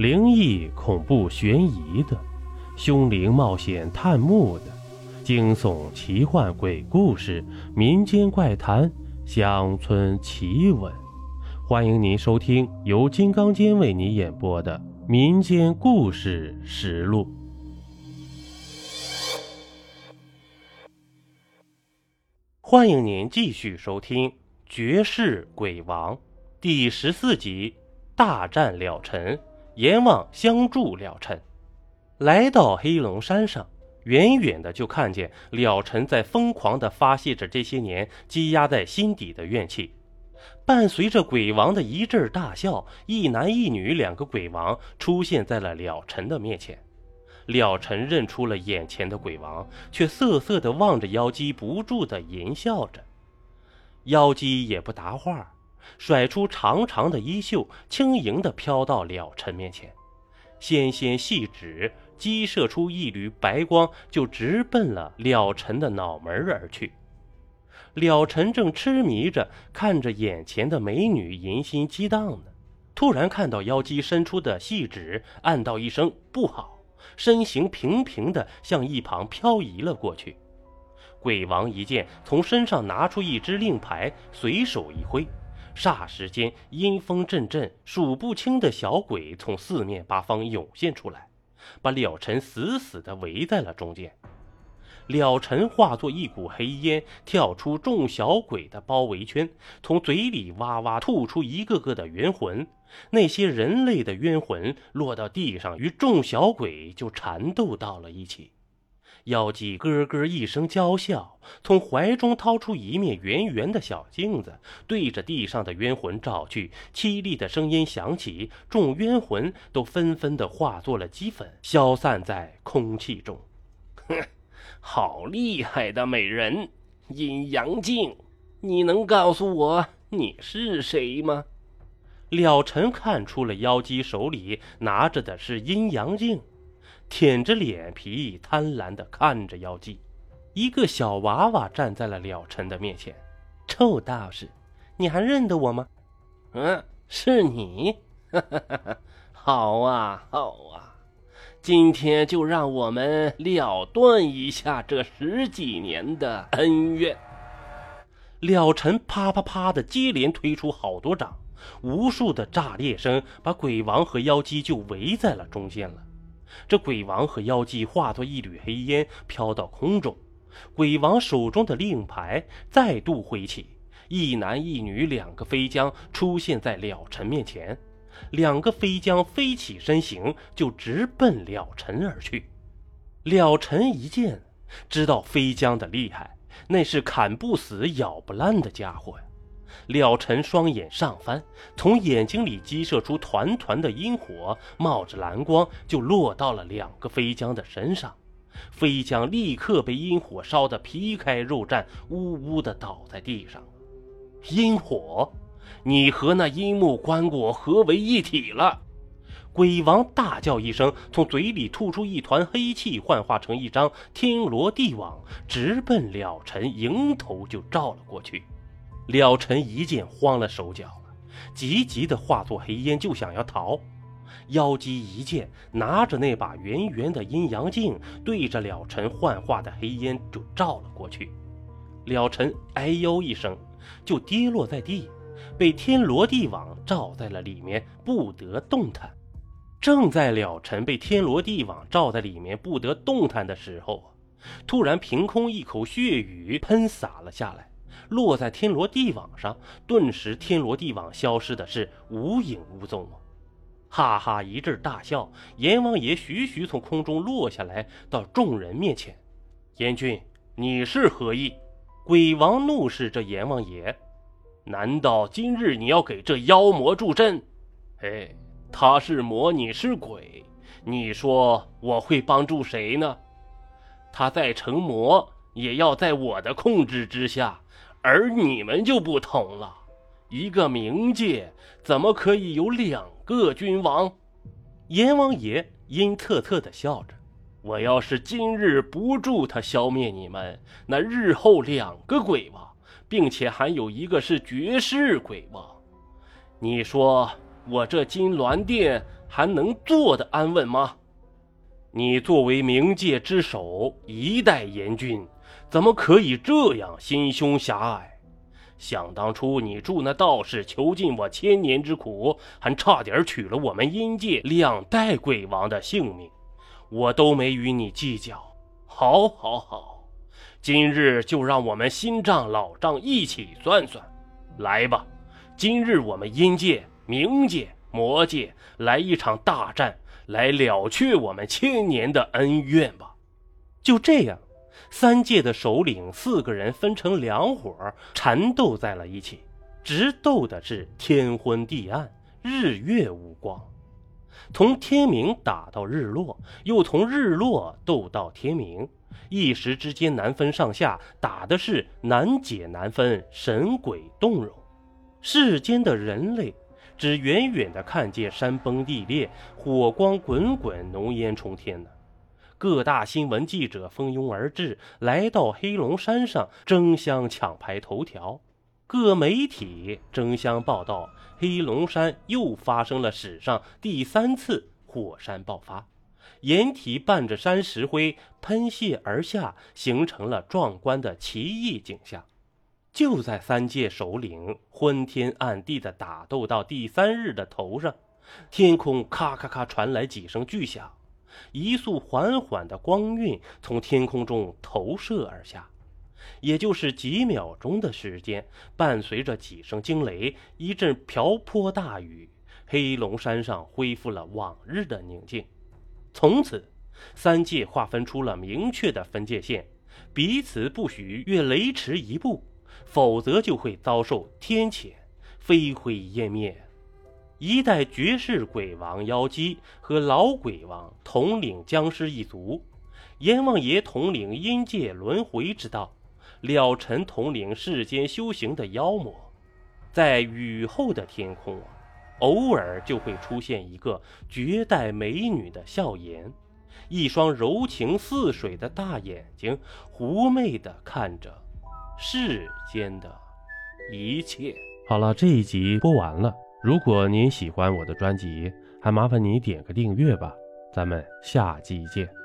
灵异、恐怖、悬疑的，凶灵冒险探墓的，惊悚、奇幻、鬼故事、民间怪谈、乡村奇闻，欢迎您收听由金刚间为你演播的《民间故事实录》。欢迎您继续收听《绝世鬼王》第十四集《大战了尘》。阎王相助了尘，来到黑龙山上，远远的就看见了尘在疯狂的发泄着这些年积压在心底的怨气。伴随着鬼王的一阵大笑，一男一女两个鬼王出现在了了尘的面前。了尘认出了眼前的鬼王，却瑟瑟的望着妖姬，不住的淫笑着。妖姬也不答话。甩出长长的衣袖，轻盈地飘到了尘面前，纤纤细指激射出一缕白光，就直奔了了尘的脑门而去。了尘正痴迷着看着眼前的美女，淫心激荡呢，突然看到妖姬伸出的细指，暗道一声不好，身形平平的向一旁漂移了过去。鬼王一见，从身上拿出一只令牌，随手一挥。霎时间，阴风阵阵，数不清的小鬼从四面八方涌现出来，把了尘死死地围在了中间。了尘化作一股黑烟，跳出众小鬼的包围圈，从嘴里哇哇吐出一个个的冤魂。那些人类的冤魂落到地上，与众小鬼就缠斗到了一起。妖姬咯咯一声娇笑，从怀中掏出一面圆圆的小镜子，对着地上的冤魂照去。凄厉的声音响起，众冤魂都纷纷的化作了齑粉，消散在空气中。哼，好厉害的美人，阴阳镜！你能告诉我你是谁吗？了尘看出了妖姬手里拿着的是阴阳镜。舔着脸皮，贪婪地看着妖姬。一个小娃娃站在了了尘的面前。臭道士，你还认得我吗？嗯，是你。好啊，好啊，今天就让我们了断一下这十几年的恩怨。了尘啪啪啪的接连推出好多掌，无数的炸裂声把鬼王和妖姬就围在了中间了。这鬼王和妖姬化作一缕黑烟，飘到空中。鬼王手中的令牌再度挥起，一男一女两个飞将出现在了尘面前。两个飞将飞起身形，就直奔了尘而去。了尘一见，知道飞将的厉害，那是砍不死、咬不烂的家伙呀。了尘双眼上翻，从眼睛里激射出团团的阴火，冒着蓝光，就落到了两个飞将的身上。飞将立刻被阴火烧得皮开肉绽，呜呜的倒在地上。阴火，你和那阴木棺椁合为一体了！鬼王大叫一声，从嘴里吐出一团黑气，幻化成一张天罗地网，直奔了尘迎头就照了过去。了尘一见，慌了手脚了，急急的化作黑烟，就想要逃。妖姬一见，拿着那把圆圆的阴阳镜，对着了尘幻化的黑烟就照了过去。了尘哎呦一声，就跌落在地，被天罗地网罩在了里面，不得动弹。正在了尘被天罗地网罩在里面不得动弹的时候，突然凭空一口血雨喷洒了下来。落在天罗地网上，顿时天罗地网消失的是无影无踪哈哈一阵大笑，阎王爷徐徐从空中落下来，到众人面前。阎君，你是何意？鬼王怒视着阎王爷，难道今日你要给这妖魔助阵？哎，他是魔，你是鬼，你说我会帮助谁呢？他再成魔，也要在我的控制之下。而你们就不同了，一个冥界怎么可以有两个君王？阎王爷阴恻恻地笑着：“我要是今日不助他消灭你们，那日后两个鬼王，并且还有一个是绝世鬼王，你说我这金銮殿还能坐得安稳吗？你作为冥界之首，一代阎君，怎么可以这样心胸狭隘？想当初你助那道士囚禁我千年之苦，还差点取了我们阴界两代鬼王的性命，我都没与你计较。好，好，好，今日就让我们新账老账一起算算。来吧，今日我们阴界、冥界、魔界来一场大战。来了却我们千年的恩怨吧！就这样，三界的首领四个人分成两伙，缠斗在了一起，直斗的是天昏地暗，日月无光。从天明打到日落，又从日落斗到天明，一时之间难分上下，打的是难解难分，神鬼动容。世间的人类。只远远的看见山崩地裂，火光滚滚，浓烟冲天呢。各大新闻记者蜂拥而至，来到黑龙山上争相抢排头条。各媒体争相报道，黑龙山又发生了史上第三次火山爆发，岩体伴着山石灰喷泻而下，形成了壮观的奇异景象。就在三界首领昏天暗地的打斗到第三日的头上，天空咔咔咔传来几声巨响，一束缓缓的光晕从天空中投射而下，也就是几秒钟的时间，伴随着几声惊雷，一阵瓢泼大雨，黑龙山上恢复了往日的宁静。从此，三界划分出了明确的分界线，彼此不许越雷池一步。否则就会遭受天谴，飞灰烟灭。一代绝世鬼王妖姬和老鬼王统领僵尸一族，阎王爷统领阴界轮回之道，了尘统领世间修行的妖魔。在雨后的天空，偶尔就会出现一个绝代美女的笑颜，一双柔情似水的大眼睛，狐媚地看着。世间的一切。好了，这一集播完了。如果您喜欢我的专辑，还麻烦你点个订阅吧。咱们下期见。